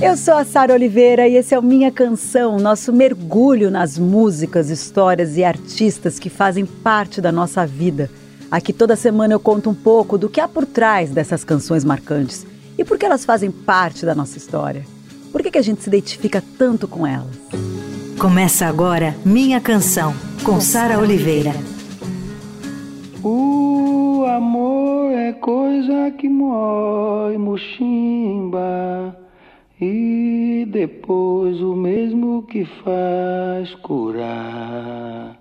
Eu sou a Sara Oliveira e esse é o Minha Canção, nosso mergulho nas músicas, histórias e artistas que fazem parte da nossa vida. Aqui toda semana eu conto um pouco do que há por trás dessas canções marcantes e por que elas fazem parte da nossa história. Por que, que a gente se identifica tanto com elas? Começa agora Minha Canção, com Sara Oliveira. O amor é coisa que mói mochimba e depois o mesmo que faz curar.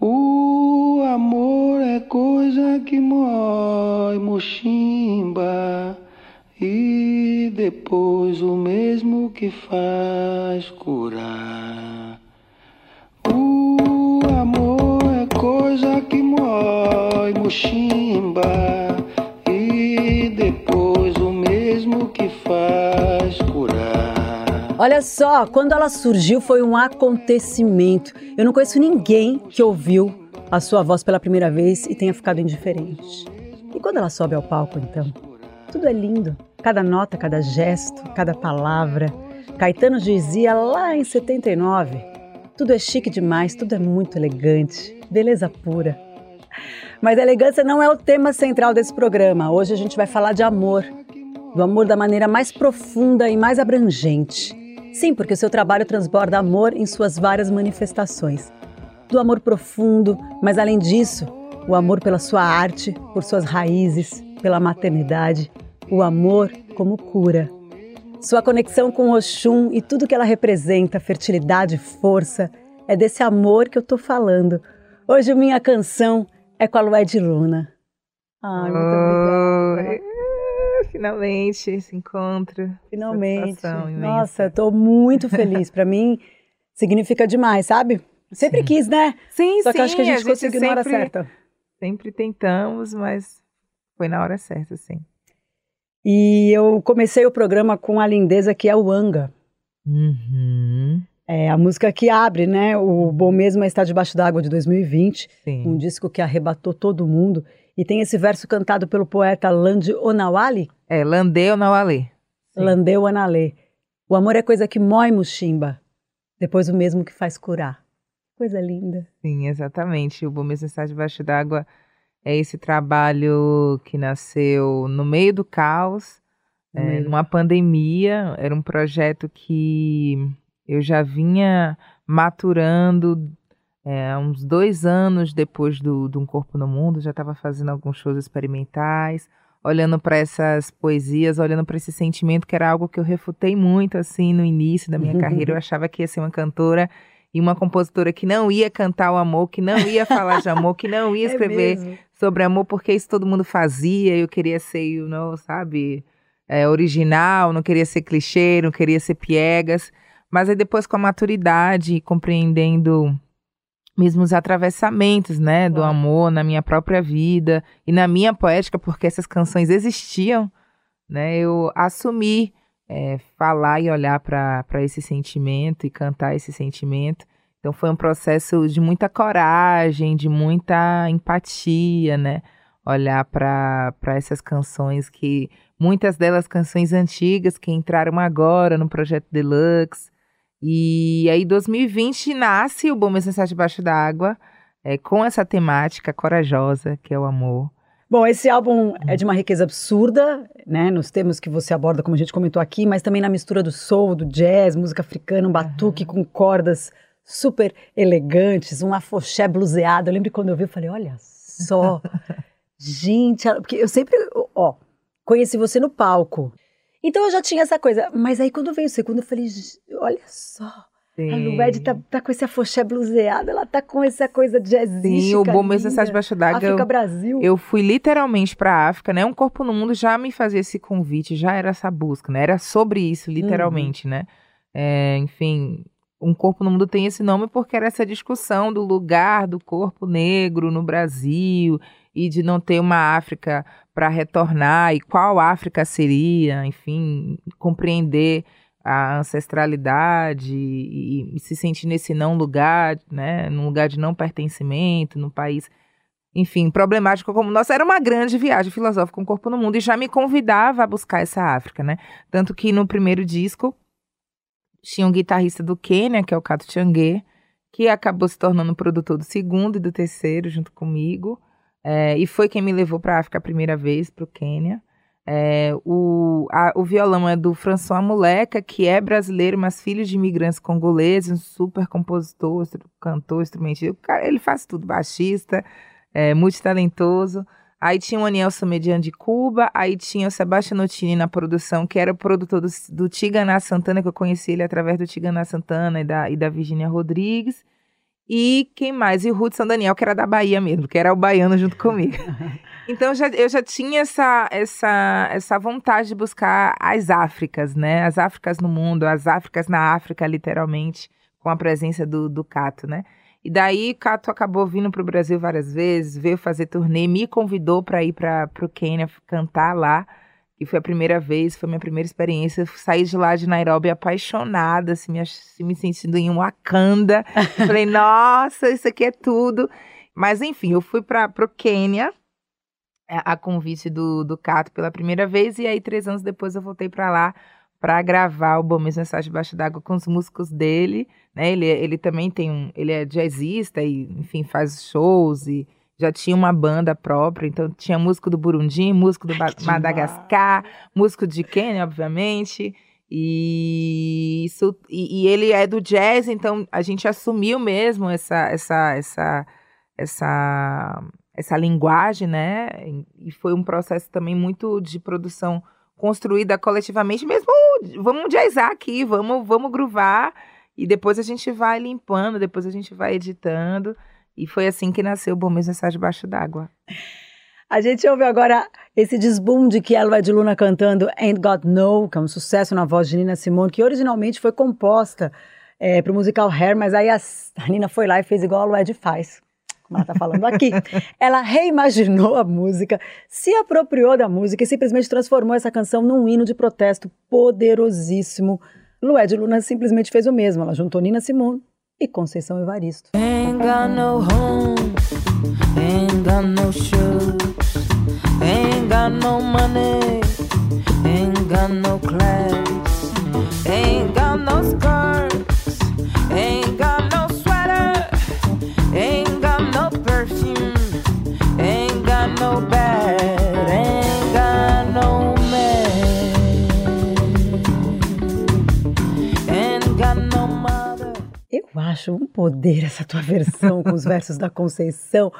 O amor é coisa que mói mochimba e depois o mesmo que faz curar. O amor é coisa que mói mochimba que faz curar. Olha só, quando ela surgiu foi um acontecimento. Eu não conheço ninguém que ouviu a sua voz pela primeira vez e tenha ficado indiferente. E quando ela sobe ao palco, então? Tudo é lindo. Cada nota, cada gesto, cada palavra. Caetano dizia lá em 79: tudo é chique demais, tudo é muito elegante, beleza pura. Mas a elegância não é o tema central desse programa. Hoje a gente vai falar de amor, do amor da maneira mais profunda e mais abrangente. Sim, porque o seu trabalho transborda amor em suas várias manifestações. Do amor profundo, mas além disso, o amor pela sua arte, por suas raízes, pela maternidade, o amor como cura. Sua conexão com Oxum e tudo que ela representa, fertilidade, força, é desse amor que eu tô falando. Hoje minha canção é com a Lué de Luna. Ai, muito obrigada. Finalmente esse encontro. Finalmente. Nossa, tô muito feliz. Para mim significa demais, sabe? Sempre sim. quis, né? Sim, Só sim. que acho que a gente, a gente conseguiu sempre, na hora certa. Sempre tentamos, mas foi na hora certa, sim. E eu comecei o programa com a lindeza que é o Anga. Uhum. É a música que abre, né? O Bom Mesmo é Estar Debaixo d'Água de 2020. Sim. Um disco que arrebatou todo mundo. E tem esse verso cantado pelo poeta Lande Onawali. É, Lande Onawali. Lande Onale. O amor é coisa que mói muximba, depois o mesmo que faz curar. Coisa linda. Sim, exatamente. O Bom Mesmo Estar Debaixo d'Água é esse trabalho que nasceu no meio do caos, é, numa pandemia. Era um projeto que eu já vinha maturando é, uns dois anos depois do, do Um Corpo no Mundo. Já estava fazendo alguns shows experimentais, olhando para essas poesias, olhando para esse sentimento que era algo que eu refutei muito assim no início da minha carreira. Eu achava que ia ser uma cantora e uma compositora que não ia cantar o amor, que não ia falar de amor, que não ia escrever é sobre amor, porque isso todo mundo fazia. Eu queria ser, you know, sabe, é, original, não queria ser clichê, não queria ser piegas. Mas aí depois com a maturidade, compreendendo mesmo os atravessamentos, né, do amor na minha própria vida e na minha poética, porque essas canções existiam, né, eu assumi é, falar e olhar para esse sentimento e cantar esse sentimento. Então foi um processo de muita coragem, de muita empatia, né? Olhar para essas canções que muitas delas canções antigas que entraram agora no projeto Deluxe. E aí 2020 nasce o Bom Mensagem Debaixo d'Água, é, com essa temática corajosa que é o amor. Bom, esse álbum é de uma riqueza absurda, né, nos temas que você aborda, como a gente comentou aqui, mas também na mistura do soul, do jazz, música africana, um batuque uhum. com cordas super elegantes, um afoxé bluseado. Eu lembro quando eu vi, eu falei, olha só, gente, porque eu sempre, ó, conheci você no palco. Então eu já tinha essa coisa, mas aí quando veio o segundo, eu falei, olha só, Sim. A Lued tá, tá com esse afoxé bluseado, ela tá com essa coisa jazzística. Sim, o Bom Mesmo Mensagem Baixo d'Água. África, Brasil. Eu fui literalmente pra África, né? Um Corpo no Mundo já me fazia esse convite, já era essa busca, né? Era sobre isso, literalmente, uhum. né? É, enfim, Um Corpo no Mundo tem esse nome porque era essa discussão do lugar do corpo negro no Brasil e de não ter uma África para retornar e qual África seria, enfim, compreender a ancestralidade e, e, se sentir nesse não lugar, né, num lugar de não pertencimento, num país enfim, problemática como nossa, era uma grande viagem filosófica com o corpo no mundo e já me convidava a buscar essa África, né? Tanto que no primeiro disco tinha um guitarrista do Quênia, que é o Kato Changue, que acabou se tornando produtor do segundo e do terceiro junto comigo. É, e foi quem me levou para a África a primeira vez, para o Quênia. É, o, o violão é do François Moleca, que é brasileiro, mas filho de imigrantes congoleses, um super compositor, cantor, instrumentista. Ele faz tudo, baixista, é, multitalentoso. Aí tinha o Anielson Median de Cuba, aí tinha o Sebastião Notini na produção, que era o produtor do, do Tiganá Santana, que eu conheci ele através do Tiganá Santana e da, e da Virginia Rodrigues. E quem mais? E o Hudson Daniel, que era da Bahia mesmo, que era o baiano junto comigo. Então eu já, eu já tinha essa, essa, essa vontade de buscar as Áfricas, né? As Áfricas no mundo, as Áfricas na África, literalmente, com a presença do, do Cato, né? E daí Cato acabou vindo para o Brasil várias vezes, veio fazer turnê, me convidou para ir para o Quênia cantar lá, que foi a primeira vez, foi minha primeira experiência. Saí de lá de Nairobi apaixonada, assim, me, assim, me sentindo em Wakanda. Falei, nossa, isso aqui é tudo. Mas enfim, eu fui para o Quênia é, a convite do, do Cato pela primeira vez, e aí três anos depois eu voltei para lá para gravar o Bom Mesmo Mensagem Debaixo d'Água com os músicos dele, né? Ele, ele também tem um, ele é jazzista e, enfim, faz shows e já tinha uma banda própria, então tinha músico do Burundi, músico do Ai, Madagascar, músico de Quênia, obviamente. E, isso, e, e, ele é do jazz, então a gente assumiu mesmo essa essa essa essa essa linguagem, né? E foi um processo também muito de produção construída coletivamente, mesmo vamos jazzar aqui, vamos, vamos groovar, e depois a gente vai limpando, depois a gente vai editando, e foi assim que nasceu o Bom Mesmo Debaixo d'Água. A gente ouve agora esse desboom de que ela é de Luna cantando Ain't Got No, que é um sucesso na voz de Nina Simone, que originalmente foi composta é, para o musical Hair, mas aí a, a Nina foi lá e fez igual a Lued faz como ela está falando aqui. ela reimaginou a música, se apropriou da música e simplesmente transformou essa canção num hino de protesto poderosíssimo. Lued Luna simplesmente fez o mesmo. Ela juntou Nina Simone e Conceição Evaristo. Ain't got no home, no no money, no class, ain't got no skirts, Eu acho um poder essa tua versão com os versos da Conceição,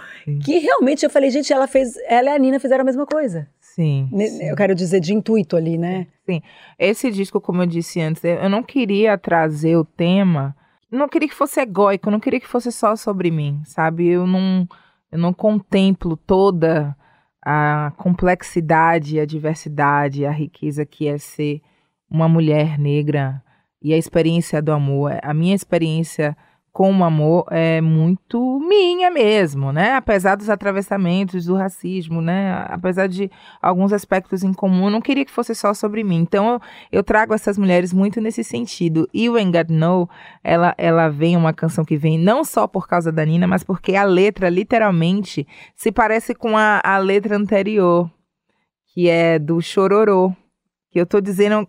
que realmente eu falei, gente, ela fez, ela e a Nina fizeram a mesma coisa. Sim, sim, Eu quero dizer de intuito ali, né? Sim. Esse disco, como eu disse antes, eu não queria trazer o tema, não queria que fosse egóico, não queria que fosse só sobre mim, sabe? Eu não eu não contemplo toda a complexidade, a diversidade, a riqueza que é ser uma mulher negra e a experiência do amor. A minha experiência com o amor é muito minha mesmo, né? Apesar dos atravessamentos do racismo, né? Apesar de alguns aspectos em comum, eu não queria que fosse só sobre mim. Então eu, eu trago essas mulheres muito nesse sentido. E o God Know, ela, ela vem uma canção que vem não só por causa da Nina, mas porque a letra literalmente se parece com a, a letra anterior, que é do Chororô. Que eu tô dizendo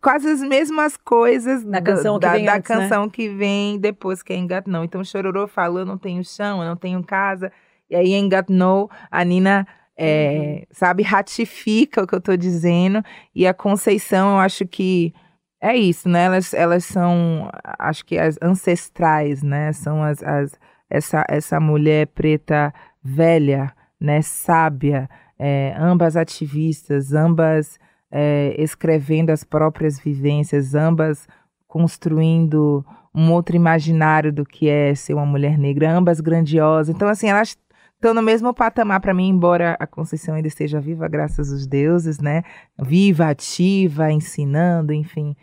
quase as mesmas coisas da canção, da, que, vem da antes, né? canção né? que vem depois, que é Engatnou. Então, Chororô falou, eu não tenho chão, eu não tenho casa. E aí, Engatnou, a Nina, é, uhum. sabe, ratifica o que eu tô dizendo. E a Conceição, eu acho que é isso, né? Elas, elas são, acho que as ancestrais, né? São as, as essa, essa mulher preta velha, né? Sábia, é, ambas ativistas, ambas é, escrevendo as próprias vivências, ambas construindo um outro imaginário do que é ser uma mulher negra, ambas grandiosas. Então, assim, elas estão no mesmo patamar para mim, embora a Conceição ainda esteja viva, graças aos deuses, né? Viva, ativa, ensinando, enfim.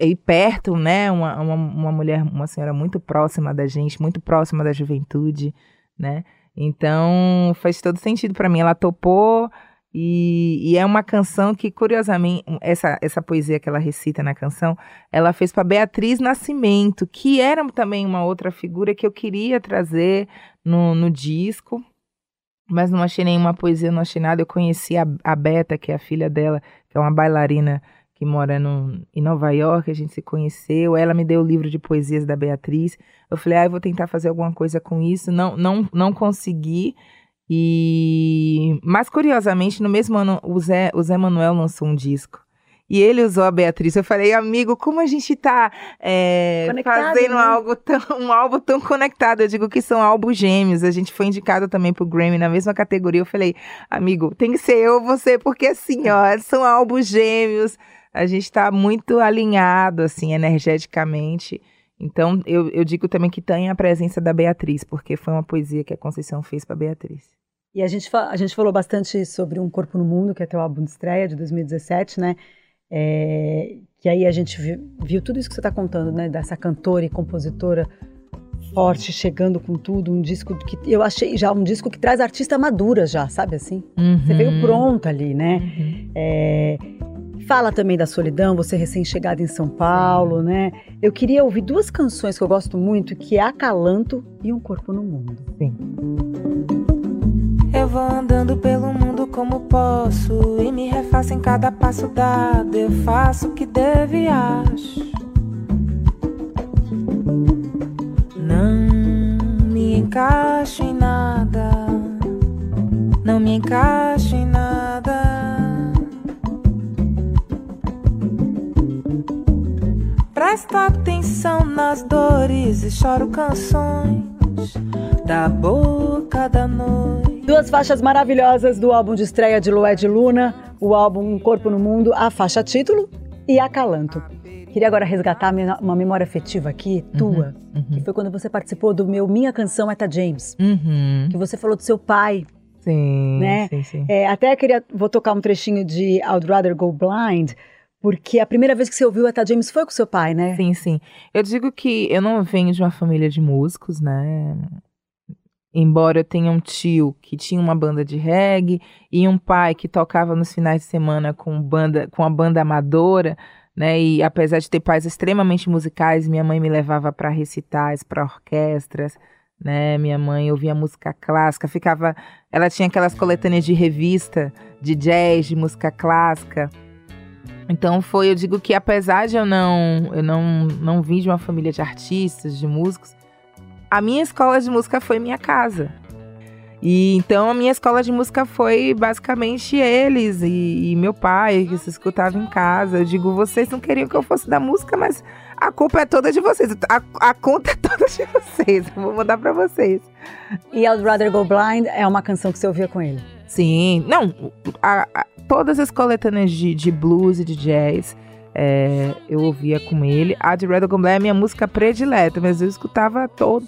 E perto, né? Uma, uma, uma mulher, uma senhora muito próxima da gente, muito próxima da juventude, né? Então, faz todo sentido para mim. Ela topou e, e, é uma canção que, curiosamente, essa, essa poesia que ela recita na canção, ela fez para Beatriz Nascimento, que era também uma outra figura que eu queria trazer no, no disco. mas não achei nenhuma poesia, não achei nada. Eu conheci a, a Beta, que é a filha dela, que é uma bailarina que mora no, em Nova York, a gente se conheceu. Ela me deu o livro de poesias da Beatriz. Eu falei, ah, eu vou tentar fazer alguma coisa com isso. Não, não, não consegui. E mas curiosamente, no mesmo ano, o Zé, o Zé Manuel lançou um disco. E ele usou a Beatriz. Eu falei, amigo, como a gente tá é, fazendo né? algo tão, um álbum tão conectado? Eu digo que são álbuns gêmeos. A gente foi indicado também pro Grammy na mesma categoria. Eu falei, amigo, tem que ser eu ou você, porque assim, ó, são álbuns gêmeos. A gente tá muito alinhado, assim, energeticamente. Então, eu, eu digo também que tem a presença da Beatriz, porque foi uma poesia que a Conceição fez para Beatriz. E a gente, a gente falou bastante sobre Um Corpo no Mundo, que é teu álbum de estreia de 2017, né? É, que aí a gente viu, viu, tudo isso que você está contando, né? Dessa cantora e compositora forte, chegando com tudo, um disco que eu achei já um disco que traz artista madura já, sabe assim? Uhum. Você veio pronta ali, né? Uhum. É, fala também da solidão, você recém-chegada em São Paulo, né? Eu queria ouvir duas canções que eu gosto muito, que é Acalanto e Um Corpo no Mundo. Sim. Eu vou andando pelo mundo como posso E me refaço em cada passo dado Eu faço o que devo e acho Não me encaixo em nada Não me encaixo em nada Presta atenção nas dores e choro canções da boca da noite. Duas faixas maravilhosas do álbum de estreia de Lued Luna, o álbum Um Corpo no Mundo, a faixa título e Acalanto. Queria agora resgatar uma memória afetiva aqui, uhum, tua, uhum. que foi quando você participou do meu Minha Canção Eta James, uhum. que você falou do seu pai. Sim, né? sim, sim. É, até queria, vou tocar um trechinho de I'd Rather Go Blind, porque a primeira vez que você ouviu Eta James foi com seu pai, né? Sim, sim. Eu digo que eu não venho de uma família de músicos, né? Embora eu tenha um tio que tinha uma banda de reggae e um pai que tocava nos finais de semana com banda, com a banda amadora, né? E apesar de ter pais extremamente musicais, minha mãe me levava para recitais, para orquestras, né? Minha mãe ouvia música clássica, ficava, ela tinha aquelas coletâneas de revista de jazz, de música clássica. Então foi, eu digo que apesar de eu não, eu não, não vim de uma família de artistas, de músicos, a minha escola de música foi minha casa. E então a minha escola de música foi basicamente eles e, e, meu pai que se escutava em casa. Eu digo, vocês não queriam que eu fosse da música, mas a culpa é toda de vocês. A, a conta é toda de vocês. Eu vou mandar para vocês. E I'd Rather Go Blind é uma canção que você ouvia com ele? Sim, não. A, a, todas as coletâneas de, de blues e de jazz é, eu ouvia com ele. A de Red Gomblé é minha música predileta, mas eu escutava todo,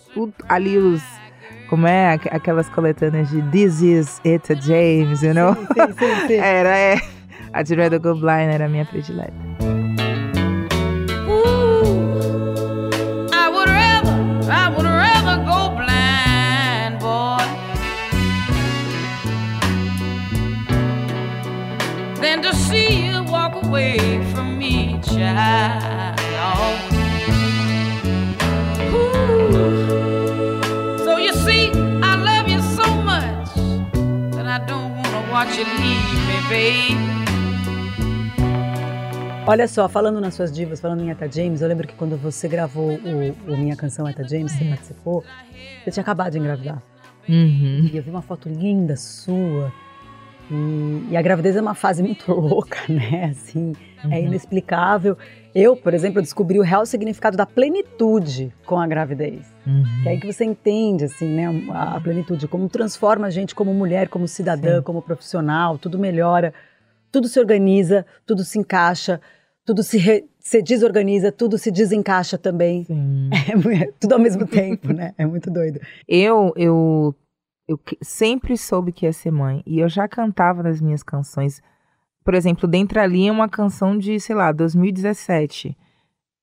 ali os. Como é? Aquelas coletâneas de This is It James, you know? Sim, sim, sim. era, é. A de Red Gomblé era a minha predileta. Olha só, falando nas suas divas, falando em Eta James, eu lembro que quando você gravou o, o Minha Canção Eta James, você participou, você tinha acabado de engravidar. Uhum. E eu vi uma foto linda sua. E, e, a gravidez é uma fase muito louca, né? Assim, é uhum. é inexplicável. Eu, por exemplo, descobri o real significado da plenitude com a gravidez. Uhum. Que é aí que você entende, assim, né? A, a plenitude, como transforma a gente como mulher, como cidadã, Sim. como profissional, tudo melhora, tudo se organiza, tudo se encaixa, tudo se, re, se desorganiza, tudo se desencaixa também. É, tudo ao mesmo tempo, né? É muito doido. Eu, eu eu sempre soube que ia ser mãe. E eu já cantava nas minhas canções. Por exemplo, Dentro ali é uma canção de, sei lá, 2017.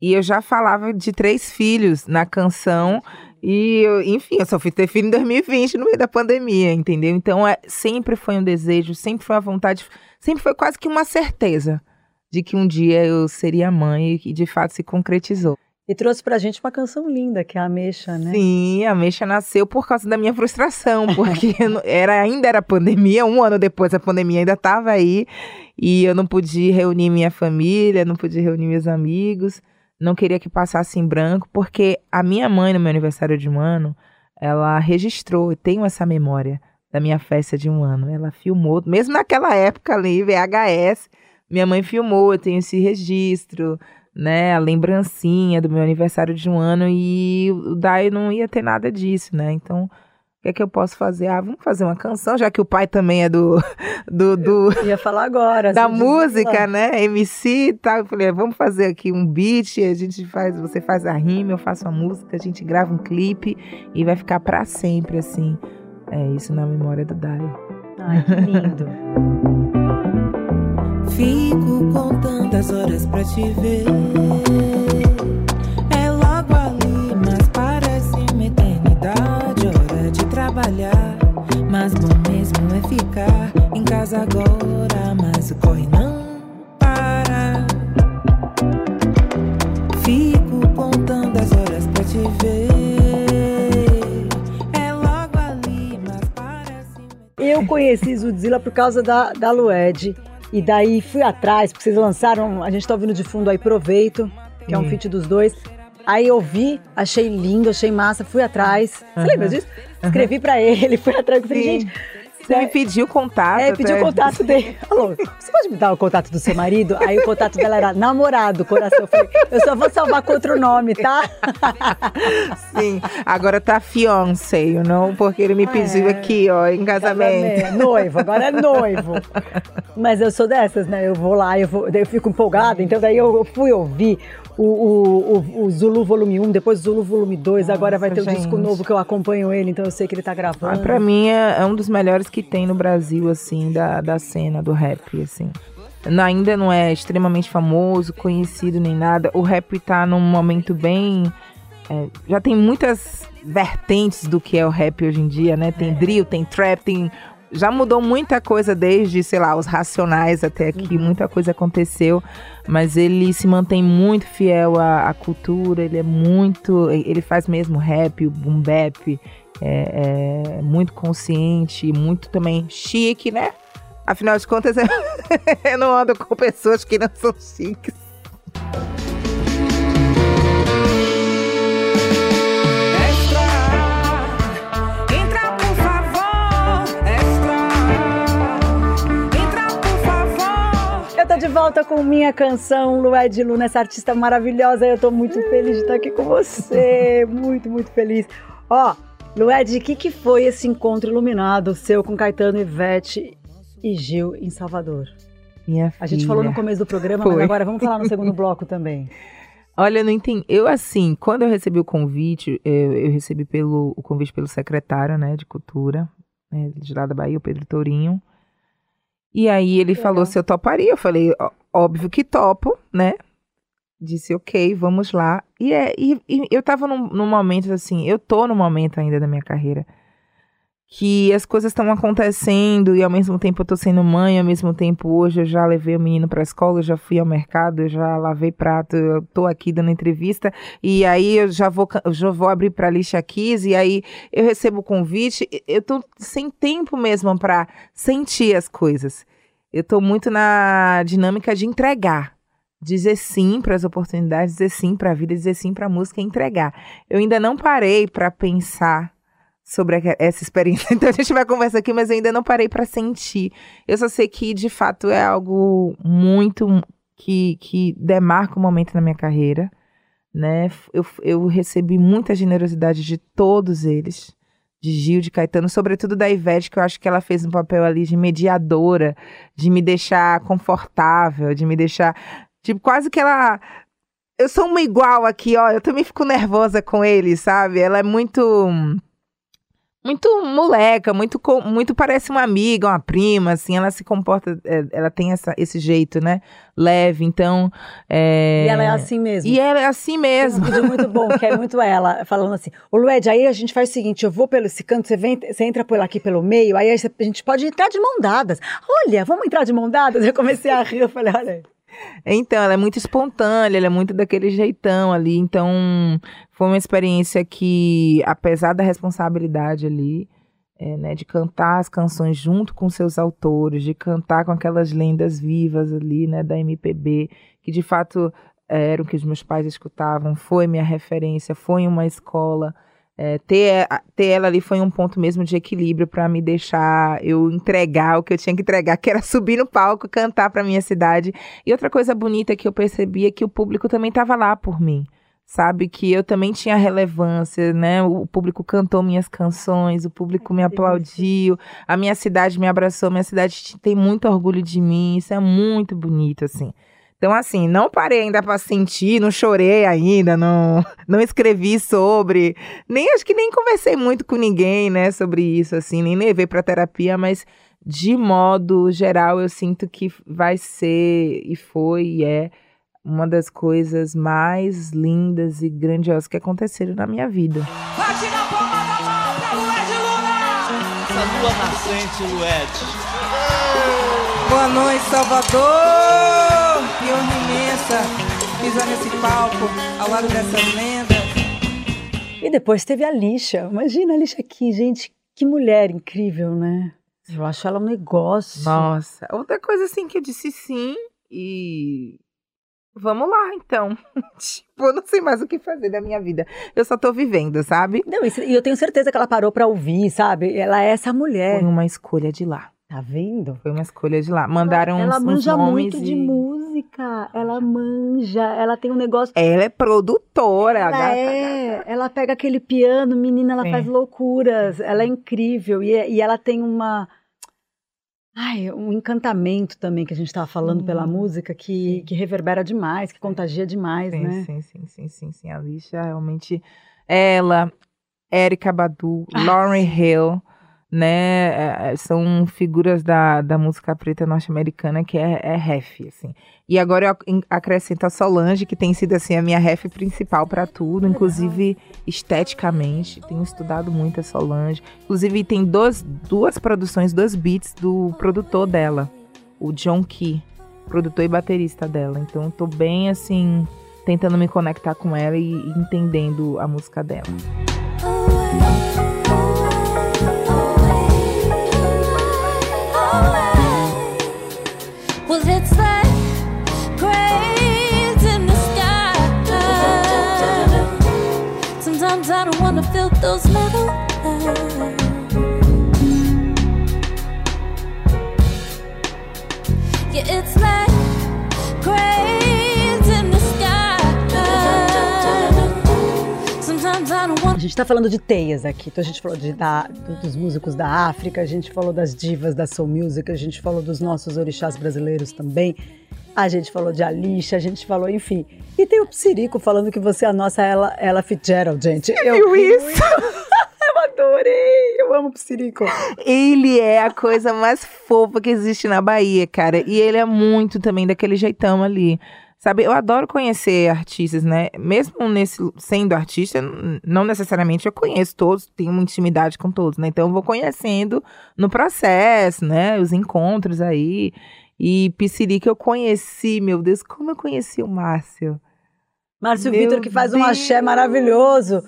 E eu já falava de três filhos na canção. E, eu, enfim, eu só fui ter filho em 2020, no meio da pandemia, entendeu? Então, é, sempre foi um desejo, sempre foi uma vontade, sempre foi quase que uma certeza de que um dia eu seria mãe e de fato se concretizou. E trouxe pra gente uma canção linda, que é a Mexa, né? Sim, a Mexa nasceu por causa da minha frustração, porque era, ainda era pandemia, um ano depois a pandemia ainda estava aí, e eu não podia reunir minha família, não podia reunir meus amigos, não queria que passasse em branco, porque a minha mãe, no meu aniversário de um ano, ela registrou, eu tenho essa memória da minha festa de um ano, ela filmou, mesmo naquela época ali, VHS, minha mãe filmou, eu tenho esse registro, né, a lembrancinha do meu aniversário de um ano e o Dai não ia ter nada disso, né? Então, o que é que eu posso fazer? Ah, vamos fazer uma canção, já que o pai também é do. do, do eu ia falar agora. Da música, né? MC e tal. Eu falei, vamos fazer aqui um beat, a gente faz, você faz a rima, eu faço a música, a gente grava um clipe e vai ficar para sempre, assim. É isso na memória do Dai. Ai, que lindo. Fico contando as horas pra te ver. É logo ali, mas parece uma eternidade. Hora de trabalhar, mas bom mesmo é ficar em casa agora. Mas o corre não para. Fico contando as horas pra te ver. É logo ali, mas parece. Eu conheci Zudzilla por causa da, da Lued. E daí fui atrás, porque vocês lançaram, a gente tá ouvindo de fundo aí Proveito, que é um feat dos dois. Aí eu vi, achei lindo, achei massa, fui atrás. Você lembra disso? Escrevi pra ele, fui atrás, falei, gente. Você me pediu contato. É, pediu o contato dele. Falou, você pode me dar o contato do seu marido? Aí o contato dela era namorado, coração. Eu falei, eu só vou salvar com outro nome, tá? Sim, agora tá fiancé, you know? Porque ele me pediu é, aqui, ó, em casamento. casamento. Noivo, agora é noivo. Mas eu sou dessas, né? Eu vou lá, eu, vou, eu fico empolgada, então daí eu fui ouvir o, o, o, Zulu Volume 1, depois o Zulu Volume 2, Nossa, agora vai ter o um disco novo que eu acompanho ele, então eu sei que ele tá gravando. Ah, pra mim é, é, um dos melhores que tem no Brasil, assim, da, da cena do rap, assim. Ainda não é extremamente famoso, conhecido nem nada. O rap tá num momento bem. É, já tem muitas vertentes do que é o rap hoje em dia, né? Tem é. drill, tem trap, tem já mudou muita coisa desde, sei lá, os Racionais até aqui, uhum. muita coisa aconteceu, mas ele se mantém muito fiel à, à, cultura, ele é muito, ele faz mesmo rap, o boom bap, é, é muito consciente, muito também chique, né? Afinal de contas, eu não ando com pessoas que não são chiques. De volta com minha canção Lué de Luna, essa artista maravilhosa. Eu tô muito feliz de estar aqui com você. Muito, muito feliz. Ó, Lued, o que, que foi esse encontro iluminado seu com Caetano, Ivete e Gil em Salvador? Minha A gente falou no começo do programa, foi. mas agora vamos falar no segundo bloco também. Olha, eu não entendi. Eu, assim, quando eu recebi o convite, eu, eu recebi pelo, o convite pelo secretário, né, de Cultura, né, de lá da Bahia, o Pedro Tourinho. E aí ele falou se eu toparia. Eu falei, óbvio que topo, né? Disse, ok, vamos lá. E, é, e, e eu tava num, num, momento assim, eu tô no momento ainda da minha carreira que as coisas estão acontecendo e ao mesmo tempo eu tô sendo mãe, ao mesmo tempo hoje eu já levei o menino para a escola, eu já fui ao mercado, eu já lavei prato, eu tô aqui dando entrevista e aí eu já vou já vou abrir para lixa Kiss e aí eu recebo o convite, eu tô sem tempo mesmo para sentir as coisas. Eu tô muito na dinâmica de entregar dizer sim para as oportunidades, dizer sim para a vida, dizer sim para a música entregar. Eu ainda não parei para pensar sobre essa experiência. Então a gente vai conversar aqui, mas eu ainda não parei para sentir. Eu só sei que de fato é algo muito que, que demarca um momento na minha carreira, né? Eu, eu recebi muita generosidade de todos eles, de Gil, de Caetano, sobretudo da Ivete, que eu acho que ela fez um papel ali de mediadora, de me deixar confortável, de me deixar tipo quase que ela eu sou uma igual aqui, ó. Eu também fico nervosa com ele, sabe? Ela é muito muito moleca, muito, muito parece uma amiga, uma prima, assim, ela se comporta, é, ela tem essa, esse jeito, né, leve, então... É... E ela é assim mesmo. E ela é assim mesmo. Tem um vídeo muito bom, que é muito ela, falando assim, ô Lued, aí a gente faz o seguinte, eu vou pelo esse canto, você, vem, você entra por aqui pelo meio, aí a gente pode entrar de mão dadas. Olha, vamos entrar de mão dadas? Eu comecei a rir, eu falei, olha... Então, ela é muito espontânea, ela é muito daquele jeitão ali. Então, foi uma experiência que, apesar da responsabilidade ali, é, né, de cantar as canções junto com seus autores, de cantar com aquelas lendas vivas ali, né, da MPB, que de fato eram que os meus pais escutavam, foi minha referência, foi uma escola. É, ter, ter ela ali foi um ponto mesmo de equilíbrio para me deixar eu entregar o que eu tinha que entregar, que era subir no palco, cantar para minha cidade. E outra coisa bonita que eu percebi é que o público também estava lá por mim. Sabe que eu também tinha relevância, né? O público cantou minhas canções, o público me aplaudiu, a minha cidade me abraçou, minha cidade tem muito orgulho de mim, isso é muito bonito, assim. Então, assim, não parei ainda para sentir, não chorei ainda, não, não escrevi sobre, nem acho que nem conversei muito com ninguém, né, sobre isso, assim, nem levei para terapia, mas de modo geral eu sinto que vai ser e foi e é uma das coisas mais lindas e grandiosas que aconteceram na minha vida. Bate na palma da mão pra Lued Luna! Essa lua nascente, Lued. Boa noite, Salvador! Honra imensa pisar nesse palco ao lado dessas lendas. E depois teve a Lixa. Imagina a Lixa aqui, gente. Que mulher incrível, né? Eu acho ela um negócio. Nossa, outra coisa assim que eu disse sim e Vamos lá, então. tipo, eu não sei mais o que fazer da minha vida. Eu só tô vivendo, sabe? Não, e eu tenho certeza que ela parou pra ouvir, sabe? Ela é essa mulher. Foi uma escolha de lá. Tá vendo? Foi uma escolha de lá. Mandaram ela, ela uns, manja uns nomes muito e... de música. Ela manja. Ela tem um negócio. Ela é produtora. Ela gata- é. Ela pega aquele piano, menina, ela Sim. faz loucuras. Ela é incrível. E, e ela tem uma. Ai, um encantamento também que a gente estava falando Sim. pela música que, que reverbera demais, que contagia demais, Sim, né? sim, sim, sim, sim, sim. A Lixa realmente. Ela, Erika Badu, Ah, Lauryn Hill, né? é, é, são figuras da, da música preta norte-americana que é, é ref, assim. E agora eu ac- acrescento a Solange, que tem sido assim a minha ref principal para tudo, inclusive esteticamente. Tenho estudado muito a Solange. Inclusive tem dois, duas produções, dois beats do produtor dela, o John Key, produtor e baterista dela. Então eu tô bem assim tentando me conectar com ela e entendendo a música dela. Well, Don't wanna feel those metal eyes. Yeah, it's that craze in the sky. Sometimes I don't A wanna. gente tá falando de teias aqui. Então a gente falou de, da- do- dos músicos da África, a gente falou das divas da soul music, a gente falou dos nossos orixás brasileiros também. A gente falou de Alicia, a gente falou, enfim. E tem o Psirico falando que você é a nossa Ella, Ella Fitzgerald, gente. eu ri isso? eu adorei! Eu amo o Psirico. Ele é a coisa mais fofa que existe na Bahia, cara. E ele é muito também daquele jeitão ali. Sabe, eu adoro conhecer artistas, né? Mesmo nesse sendo artista, não necessariamente eu conheço todos, tenho uma intimidade com todos, né? Então eu vou conhecendo no processo, né? Os encontros aí. E Piscirica eu conheci, meu Deus, como eu conheci o Márcio. Márcio Meu Vitor, que faz um axé Deus. maravilhoso.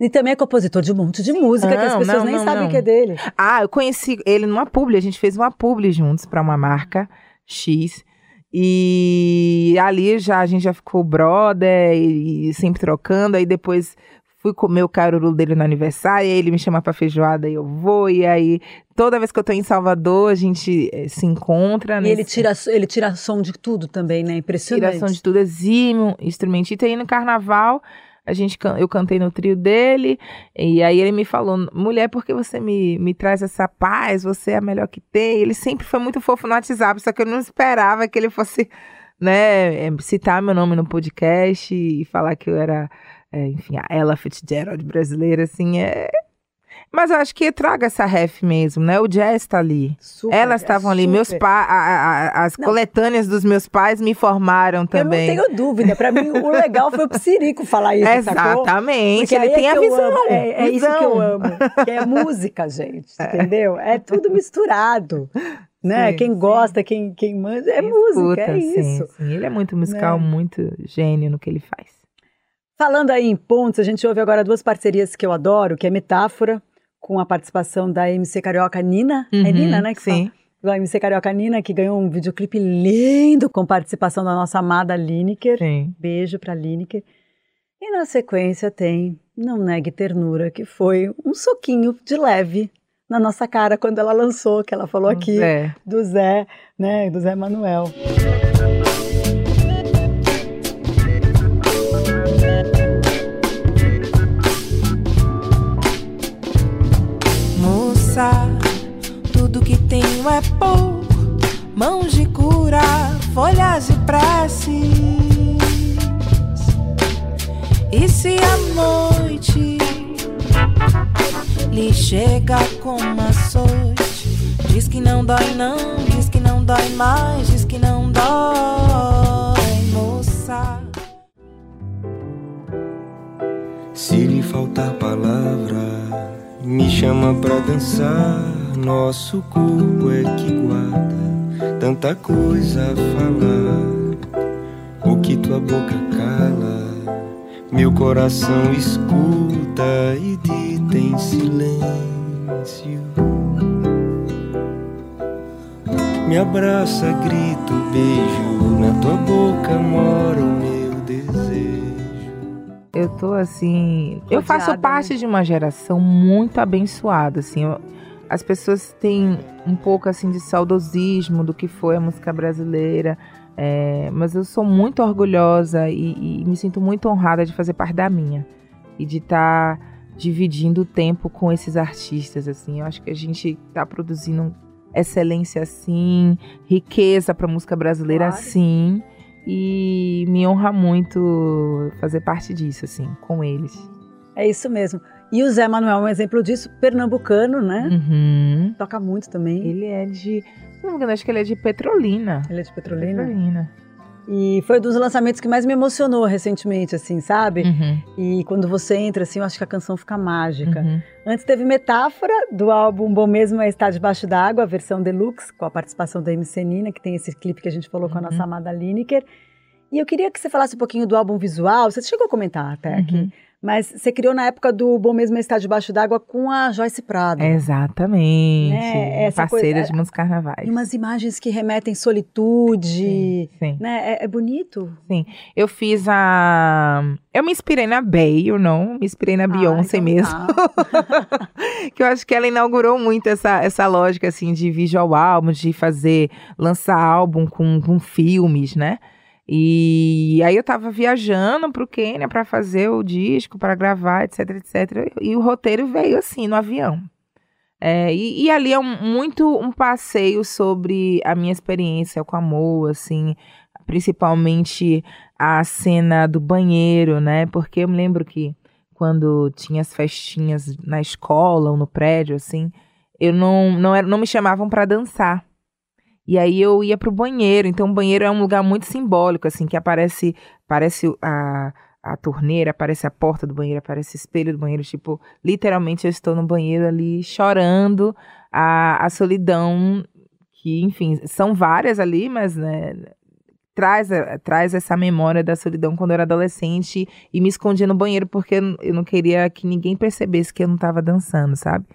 E também é compositor de um monte de música que as Não, pessoas não, nem não, sabem não. que é dele. Ah, eu conheci ele numa publi, a gente fez uma publi juntos para uma marca X. E ali já a gente já ficou brother e, e sempre trocando. Aí depois fui comer o caruru dele no aniversário, e aí ele me chama pra feijoada e eu vou. E aí toda vez que eu tô em Salvador, a gente eh, se encontra. E ele nesse- tira, ele tira som de tudo também, né? Impressionante. Tiração de tudo, exímio, instrumentista. E aí no carnaval, a gente, eu cantei no trio dele, e aí ele me falou, mulher, por que você me, me traz essa paz? Você é a melhor que tem. Ele sempre foi muito fofo no WhatsApp, só que eu não esperava que ele fosse, né, eh, citar meu nome no podcast e falar que eu era, eh, enfim, a Ella Fitzgerald brasileira, assim, é... Mas eu acho que traga essa ref mesmo, né? O jazz tá ali. Super, Elas é estavam ali, meus super. pais, as Não. coletâneas dos meus pais me formaram também. Eu não tenho dúvida. Pra mim, o legal foi o Psirico falar isso? Exatamente, ele é tem a visão. É, é isso que eu visão. amo. Que é música, gente. Entendeu? É tudo misturado. né? Sim, quem sim. gosta, quem, quem manja, é música, é isso. Sim, sim. Ele é muito musical, Né? muito gênio no que ele faz. Falando aí em pontos, a gente ouve agora duas parcerias que eu adoro, que é Metáfora, com a participação da MC Carioca Nina. é Uhum, Nina, né? Sim. fala? Da MC Carioca Nina, que ganhou um videoclipe lindo com participação da nossa amada Lineker. Sim. Beijo pra Lineker. E na sequência tem Não Negue Ternura, que foi um soquinho de leve na nossa cara quando ela lançou, que ela falou aqui É. do Zé, né? Do Zé Manuel. Chega como açoite, diz que não dói, não, diz que não dói mais, diz que não dói, moça. Se lhe faltar palavra, me chama pra dançar. Nosso corpo é que guarda tanta coisa a falar. O que tua boca cala, meu coração escuta e dita em silêncio. Me abraça, grito, beijo, na tua boca mora o meu desejo. Eu tô assim. Eu faço Rodeada, parte né? de uma geração muito abençoada, assim. eu- as pessoas têm um pouco assim de saudosismo do que foi a música brasileira. é, mas eu sou muito orgulhosa e, e me sinto muito honrada de fazer parte da minha. E de estar dividindo o tempo com esses artistas, assim. Eu acho que a gente tá produzindo excelência assim, riqueza pra música brasileira Claro. assim. E me honra muito fazer parte disso, assim, com eles. É isso mesmo. E o Zé Manuel é um exemplo disso, pernambucano, né? Uhum. Toca muito também. Ele é de. Não me engano, acho que ele é de Petrolina. Ele é de Petrolina. Petrolina. E foi um dos lançamentos que mais me emocionou recentemente, assim, sabe? Uhum. E quando você entra, assim, eu acho que a canção fica mágica. Uhum. Antes teve Metáfora, do álbum Bom Mesmo é Estar Debaixo d'Água, a versão deluxe, com a participação da MC Nina, que tem esse clipe que a gente falou com a Uhum. nossa amada Lineker. E eu queria que você falasse um pouquinho do álbum visual. Você chegou a comentar até aqui. Mas você criou na época do Bom Mesmo é Estar Debaixo d'Água com a Joyce Prado. Exatamente. Né, essa Parceira coisa- de muitos carnavais. E umas imagens que remetem solitude. Sim, sim. Né? É, é bonito. Eu fiz a. Eu me inspirei na Bale, não? Me inspirei na Beyoncé então mesmo. tá. que eu acho que ela inaugurou muito essa, essa lógica assim de visual álbum, de fazer lançar álbum com, com filmes, né? E aí eu tava viajando pro Quênia para fazer o disco, para gravar, etc, etc. E o roteiro veio assim no avião. É, e, e ali é um- muito um passeio sobre a minha experiência com amor, assim, principalmente a cena do banheiro, né? Porque eu me lembro que quando tinha as festinhas na escola ou no prédio, assim, eu não, não, era, não me chamavam para dançar. E aí eu ia pro banheiro. Então o banheiro é um lugar muito simbólico, assim, que aparece, aparece a, a torneira, aparece a porta do banheiro, aparece o espelho do banheiro. Tipo, literalmente eu estou no banheiro ali chorando a, a solidão, que, enfim, são várias ali, mas né, traz, traz essa memória da solidão quando eu era adolescente e me escondia no banheiro porque eu não queria que ninguém percebesse que eu não estava dançando, sabe?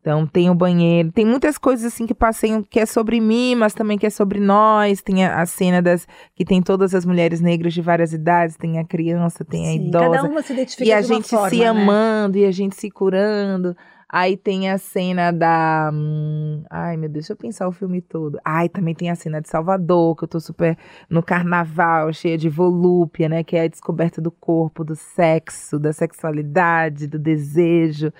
Então tem o banheiro, tem muitas coisas assim que passeiam que é sobre mim, mas também que é sobre nós. Tem a, a cena das que tem todas as mulheres negras de várias idades, tem a criança, tem a Sim, idosa. Cada uma se identifica E a gente forma, se né? amando e a gente se curando. Aí tem a cena da. hum, ai, meu Deus, deixa eu pensar o filme todo. Ai, também tem a cena de Salvador, que eu tô super no carnaval, cheia de volúpia, né? Que é a descoberta do corpo, do sexo, da sexualidade, do desejo.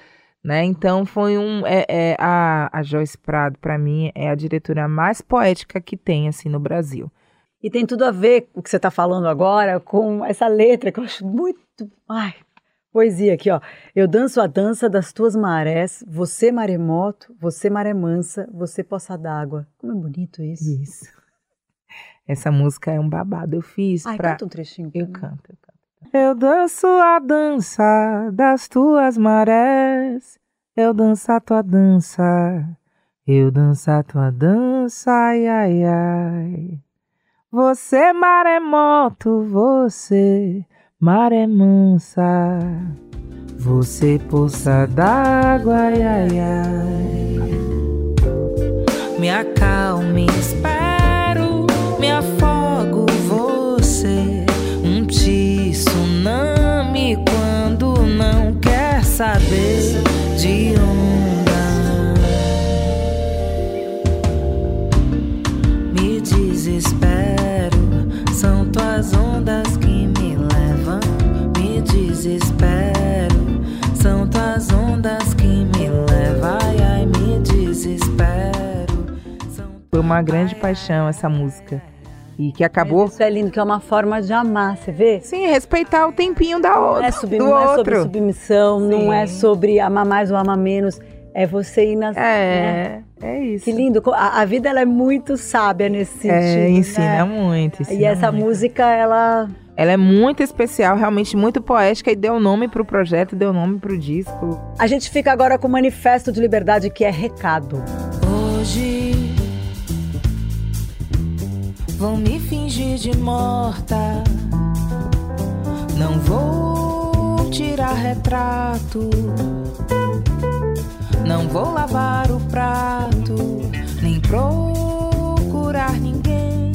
Né? Então foi um. É, é, a, a Joyce Prado, pra mim, é a diretora mais poética que tem, assim, no Brasil. E tem tudo a ver o que você está falando agora com essa letra que eu acho muito. Ai, poesia aqui, ó. Eu danço a dança das tuas marés, você maremoto, você maré mansa, você poça d'água. Como é bonito isso. Isso. Essa música é um babado. Eu fiz pra. canta um trechinho. Eu mim. canto, eu canto. Eu danço a dança das tuas marés. Eu danço a tua dança Eu dançar tua dança, ai, ai, ai. Você, maremoto, você, maré mansa. Você, poça d'água, ai, ai, ai. Me acalme, espero, me afogo saber de onda. Me desespero, são tuas ondas que me levam. Me desespero, são tuas ondas que me levam. Ai, ai, me desespero. Foi uma grande paixão essa música. E que acabou. Isso é lindo, que é uma forma de amar, você vê? Sim, respeitar o tempinho da outra. Não é, subir, do não é outro. sobre submissão, não é sobre amar mais ou amar menos. É você ir nas. É, né? é isso. Que lindo. A, a vida ela é muito sábia nesse sentido. É, ensina né? muito. E ensina essa muito. música, ela. Ela é muito especial, realmente muito poética e deu nome pro projeto, deu nome pro disco. A gente fica agora com o manifesto de liberdade que é recado. Hoje vão me fingir de morta. Não vou tirar retrato. Não vou lavar o prato, nem procurar ninguém.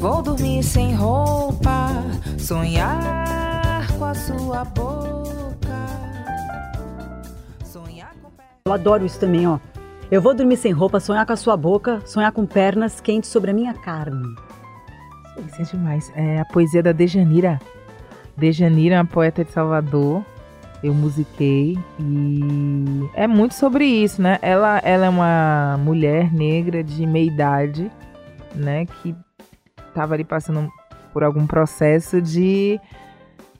Vou dormir sem roupa, sonhar com a sua boca. Sonhar com Eu adoro isso também, ó. Eu vou dormir sem roupa, sonhar com a sua boca, sonhar com pernas quentes sobre a minha carne. Isso é demais. É a poesia da Dejanira. Dejanira é uma poeta de Salvador. Eu musiquei e é muito sobre isso, né? Ela, ela é uma mulher negra de meia idade, né? Que estava ali passando por algum processo de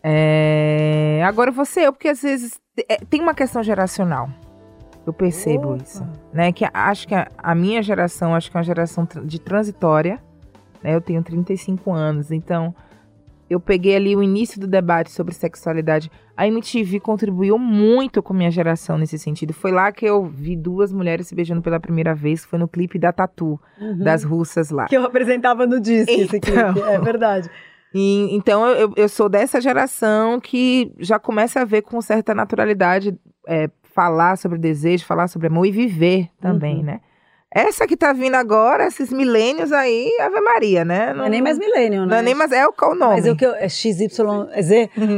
é, agora você eu, porque às vezes é, tem uma questão geracional. Eu percebo Opa. isso, né? Que acho que a, a minha geração, acho que é uma geração de transitória, né? Eu tenho 35 anos, então eu peguei ali o início do debate sobre sexualidade. A MTV contribuiu muito com minha geração nesse sentido. Foi lá que eu vi duas mulheres se beijando pela primeira vez, foi no clipe da Tatu, das russas lá. Que eu apresentava no disco esse Então. clipe. É verdade. E, então eu, eu- eu sou dessa geração que já começa a ver com certa naturalidade é, falar sobre desejo, falar sobre amor e viver também, Uhum. né? Essa que tá vindo agora, esses milênios aí, Ave Maria, né? Não, é nem mais millennial, né? Não é nem mais, é o qual o nome? Mas o que eu, é XYZ.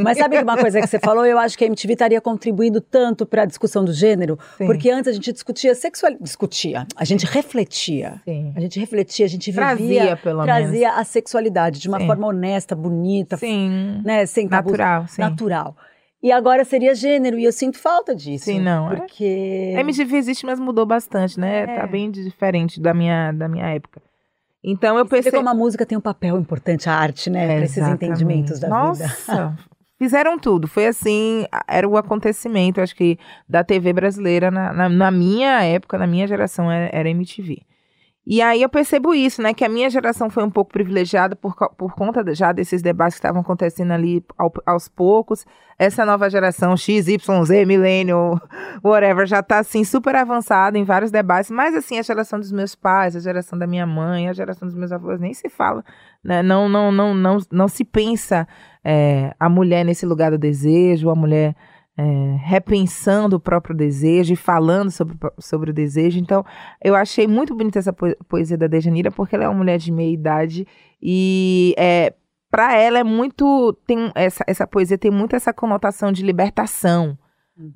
Mas sabe uma coisa que você falou? Eu acho que a MTV estaria contribuindo tanto para a discussão do gênero, Sim. porque antes a gente discutia sexualidade. Discutia. A gente refletia. Sim. A gente refletia, a gente vivia. Trazia, pelo trazia a sexualidade de uma Sim. forma honesta, bonita, Sim. né? Sem Natural, sim. Natural. E agora seria gênero, e eu sinto falta disso. Sim, não, é. Porque. A MTV existe, mas mudou bastante, né? É. Tá bem diferente da minha, da minha época. Então eu pensei. como a música tem um papel importante, a arte, né? Para esses Exatamente. entendimentos da Nossa, vida. Fizeram tudo. Foi assim, era o acontecimento, acho que, da TV brasileira na, na, na minha época, na minha geração, era, era MTV. E aí eu percebo isso, né? Que a minha geração foi um pouco privilegiada por, por conta já desses debates que estavam acontecendo ali ao- aos poucos. Essa nova geração, X, Y, Z, Millennial, whatever, já tá assim super avançada em vários debates. Mas assim, a geração dos meus pais, a geração da minha mãe, a geração dos meus avós, nem se fala. Né? Não, não, não, não, não se pensa é, a mulher nesse lugar do desejo, a mulher é, repensando o próprio desejo e falando sobre, sobre o desejo. Então, eu achei muito bonita essa po- poesia da Dejanira, porque ela é uma mulher de meia idade e é, para ela é muito. Tem, essa, essa poesia tem muito essa conotação de libertação.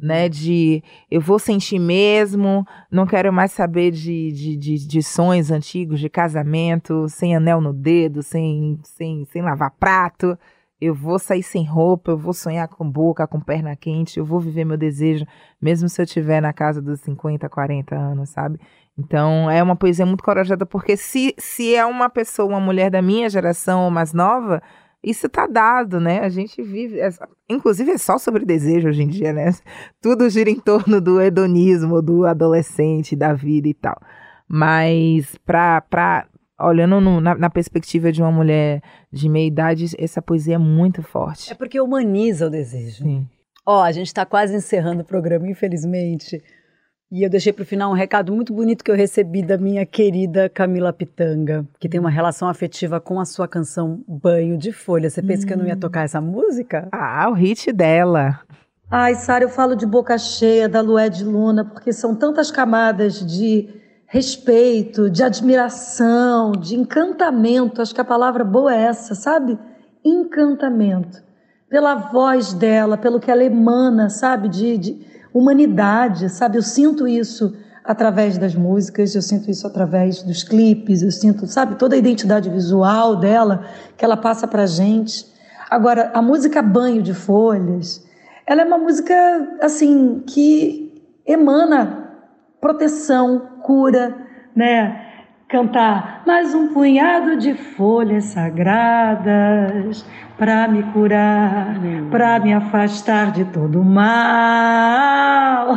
Né, de eu vou sentir mesmo, não quero mais saber de, de, de, de sonhos antigos, de casamento, sem anel no dedo, sem, sem, sem lavar prato. Eu vou sair sem roupa, eu vou sonhar com boca, com perna quente, eu vou viver meu desejo, mesmo se eu estiver na casa dos 50, 40 anos, sabe? Então é uma poesia muito corajosa, porque se, se é uma pessoa, uma mulher da minha geração ou mais nova, isso tá dado, né? A gente vive. é- inclusive é só sobre desejo hoje em dia, né? Tudo gira em torno do hedonismo, do adolescente, da vida e tal. Mas pra. Olhando no- na, na perspectiva de uma mulher de meia idade, essa poesia é muito forte. É porque humaniza o desejo. Sim. Ó, a gente está quase encerrando o programa, infelizmente. E eu deixei para o final um recado muito bonito que eu recebi da minha querida Camila Pitanga, que tem uma relação afetiva com a sua canção Banho de Folha. Você pensa hum. que eu não ia tocar essa música? Ah, o hit dela. Ai, Sara, eu falo de boca cheia da Lué de Luna, porque são tantas camadas de respeito, de admiração, de encantamento. Acho que a palavra boa é essa, sabe? Encantamento. Pela voz dela, pelo que ela emana, sabe? de, de humanidade, sabe? Eu sinto isso através das músicas, eu sinto isso através dos clipes, eu sinto, sabe, toda a identidade visual dela que ela passa pra gente. Agora, a música Banho de Folhas, ela é uma música assim que emana proteção, cura, né? Cantar mais um punhado de folhas sagradas para me curar, para me afastar de todo mal.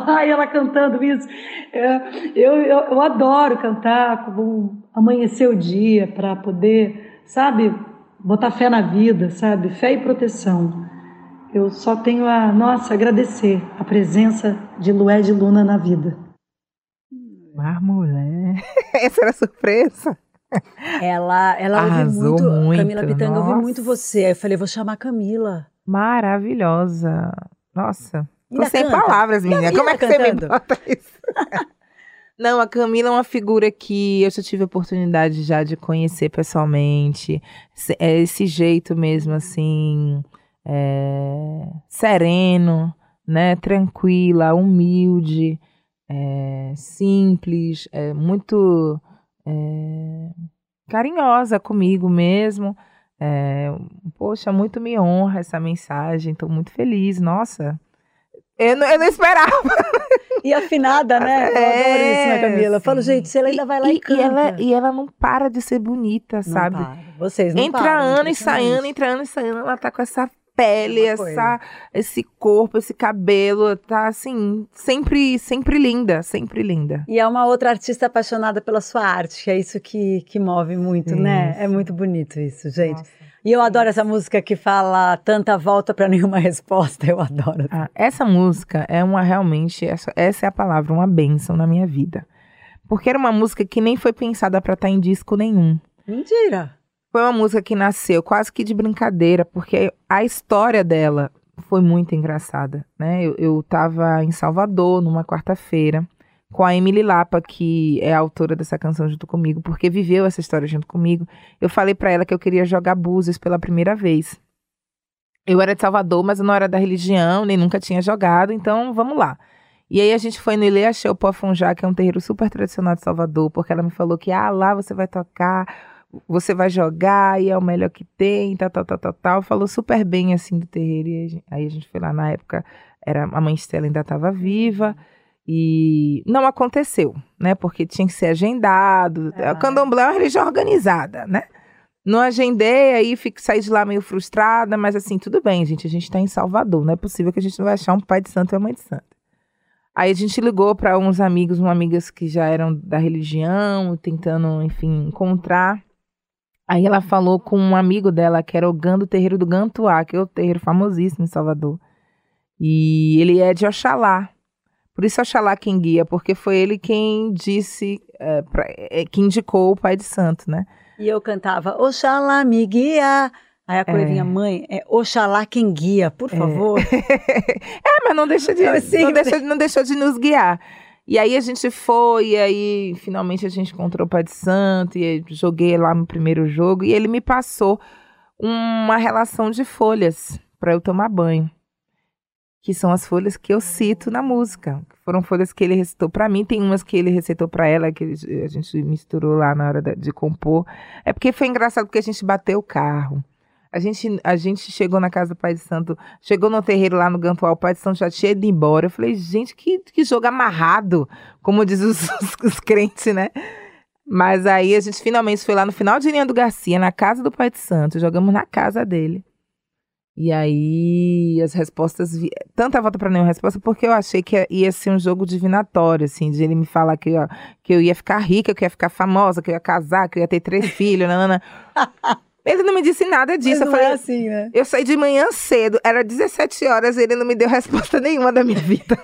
Ai, ela cantando isso. É, eu, eu, eu adoro cantar, como amanhecer o dia, para poder, sabe, botar fé na vida, sabe? Fé e proteção. Eu só tenho a, nossa, agradecer a presença de Lué de Luna na vida. Mar mulher. Essa era a surpresa. Ela, ela Arrasou ouviu muito, muito, Camila Pitanga nossa. ouviu muito você. Aí eu falei, vou chamar a Camila. Maravilhosa. Nossa. Tô sem canta? palavras, menina. Camila Como é que você me cantando? bota isso? Não, a Camila é uma figura que eu já tive a oportunidade já de conhecer pessoalmente. É esse jeito mesmo, assim, é, sereno, né? Tranquila, humilde, é, simples, é, muito é, carinhosa comigo mesmo. É, poxa, muito me honra essa mensagem, estou muito feliz. Nossa, eu não, eu não esperava. E afinada, né? Eu adoro isso na Camila. Eu falo, gente, se ela ainda vai lá e, e, canta. ela, e ela não para de ser bonita, Não sabe? para. Vocês não entra param, ano e sai ano, impressionante. entra ano e sai ano, ela tá com essa pele, É essa, esse corpo, esse cabelo, tá assim, sempre, sempre linda, sempre linda. E é uma outra artista apaixonada pela sua arte, que é isso que, que move muito, né? É Isso. muito bonito isso, gente. Nossa. E eu adoro essa música que fala tanta volta pra nenhuma resposta. Eu adoro. Ah, essa música é uma realmente, essa, essa é a palavra, uma bênção na minha vida. Porque era uma música que nem foi pensada pra estar em disco nenhum. Mentira. Foi uma música que nasceu quase que de brincadeira, porque a história dela foi muito engraçada, né? Eu, eu tava em Salvador numa quarta-feira com a Emily Lapa, que é a autora dessa canção junto comigo, porque viveu essa história junto comigo. Eu falei pra ela que eu queria jogar Búzios pela primeira vez. Eu era de Salvador, mas eu não era da religião, nem nunca tinha jogado, então vamos lá. E aí a gente foi no Ilê Axé Pofunjá, que é um terreiro super tradicional de Salvador, porque ela me falou que, ah, lá você vai tocar, você vai jogar e é o melhor que tem, tal, tal, tal, tal, tal. Falou super bem, assim, do terreiro. E a gen- aí a gente foi lá, na época, era, a mãe Estela ainda estava viva. E não aconteceu, né? Porque tinha que ser agendado. Ah. O candomblé é uma religião organizada, né? Não agendei, aí fico, saí de lá meio frustrada, mas assim, tudo bem, gente. A gente tá em Salvador. Não é possível que a gente não vai achar um pai de santo e uma mãe de santo. Aí a gente ligou para uns amigos, umas amigas que já eram da religião, tentando, enfim, encontrar. Aí ela falou com um amigo dela, que era o Gando Terreiro do Gantuá, que é o terreiro famosíssimo em Salvador. E ele é de Oxalá. Por isso Oxalá quem guia, porque foi ele quem disse, é, pra, é, que indicou o pai de santo, né? E eu cantava, Oxalá me guia. Aí a coisinha, mãe, é Oxalá quem guia, por favor. é, mas não deixa de, sei, não, deixa, não deixou de nos guiar. E aí a gente foi, e aí finalmente a gente encontrou o Pai de Santo, e joguei lá no primeiro jogo, e ele me passou uma relação de folhas para eu tomar banho. Que são as folhas que eu cito na música. Foram folhas que ele recitou para mim, tem umas que ele recitou para ela, que a gente misturou lá na hora de compor. É porque foi engraçado, porque a gente bateu o carro. A gente, a gente chegou na casa do Pai de Santo, chegou no terreiro lá no Gantual, o Pai de Santo já tinha ido embora. Eu falei, gente, que, que jogo amarrado, como diz os, os, os crentes, né? Mas aí a gente finalmente foi lá no final de linha do Garcia, na casa do Pai de Santo, jogamos na casa dele. E aí as respostas, vi... tanta volta para nenhuma resposta, porque eu achei que ia ser um jogo divinatório, assim, de ele me falar que, eu- que eu ia ficar rica, que eu ia ficar famosa, que eu ia casar, que eu ia ter três filhos, nanana. Ele não me disse nada disso. Mas eu não falei, é assim, né? eu saí de manhã cedo, era 17 horas, ele não me deu resposta nenhuma da minha vida.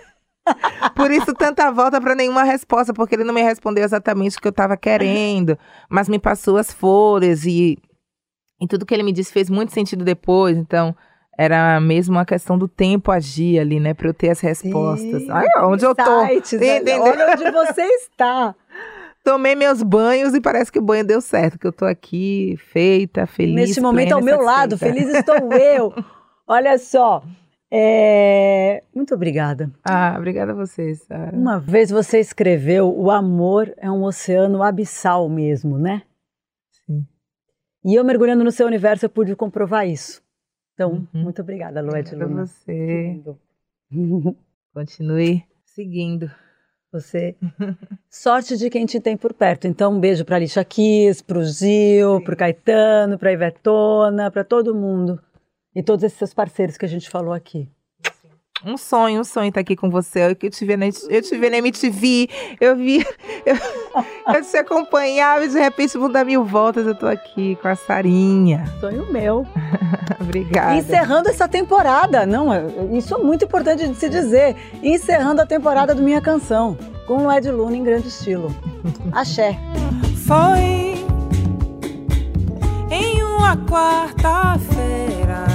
Por isso, tanta volta para nenhuma resposta, porque ele não me respondeu exatamente o que eu estava querendo, mas me passou as folhas e, e tudo que ele me disse fez muito sentido depois. Então, era mesmo a questão do tempo agir ali, né, para eu ter as respostas. Sim, Ai, onde eu tô? Sites, né? Olha onde você está. Tomei meus banhos e parece que o banho deu certo, que eu tô aqui feita, feliz. Neste momento ao meu lado, feliz estou eu. Olha só, é... Muito obrigada. Ah, obrigada a vocês, Sarah. Uma vez você escreveu: o amor é um oceano abissal mesmo, né? Sim. E eu mergulhando no seu universo eu pude comprovar isso. Então, uhum. muito obrigada, Lued Luna. você. Continue seguindo. Você. Sorte de quem te tem por perto. Então, um beijo para a Lixa Kiss, para o Gil, para o Caetano, para a Ivetona, para todo mundo. E todos esses seus parceiros que a gente falou aqui. Um sonho, um sonho estar aqui com você. Eu, te vi na, eu te vi na MTV, eu vi. Eu, eu te acompanhava e de repente vou dar mil voltas. Eu tô aqui com a Sarinha. Sonho meu. Obrigada. Encerrando essa temporada, não, isso é muito importante de se dizer. Encerrando a temporada do Minha Canção, com o Ed Luna em grande estilo. Axé. Foi em uma quarta-feira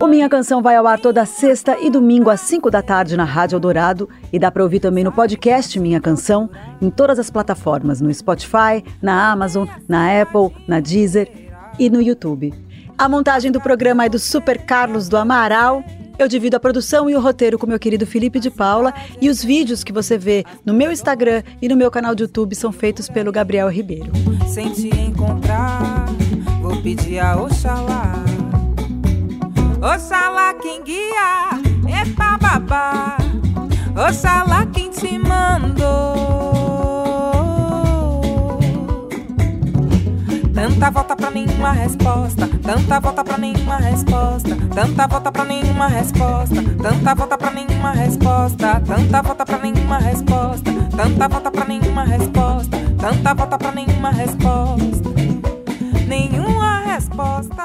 o Minha Canção vai ao ar toda sexta e domingo às 5 da tarde na Rádio Eldorado e dá para ouvir também no podcast Minha Canção, em todas as plataformas, no Spotify, na Amazon, na Apple, na Deezer e no YouTube. A montagem do programa é do Super Carlos do Amaral. Eu divido a produção e o roteiro com meu querido Felipe de Paula e os vídeos que você vê no meu Instagram e no meu canal de YouTube são feitos pelo Gabriel Ribeiro. Sem te encontrar, vou pedir a Oxalá Oxalá quem guia, epa babá. Oxalá quem te mandou. Tanta volta pra nenhuma resposta, tanta volta pra nenhuma resposta, tanta volta pra nenhuma resposta, tanta volta pra nenhuma resposta, tanta volta pra nenhuma resposta, tanta volta pra nenhuma resposta, tanta volta pra nenhuma resposta, nenhuma resposta.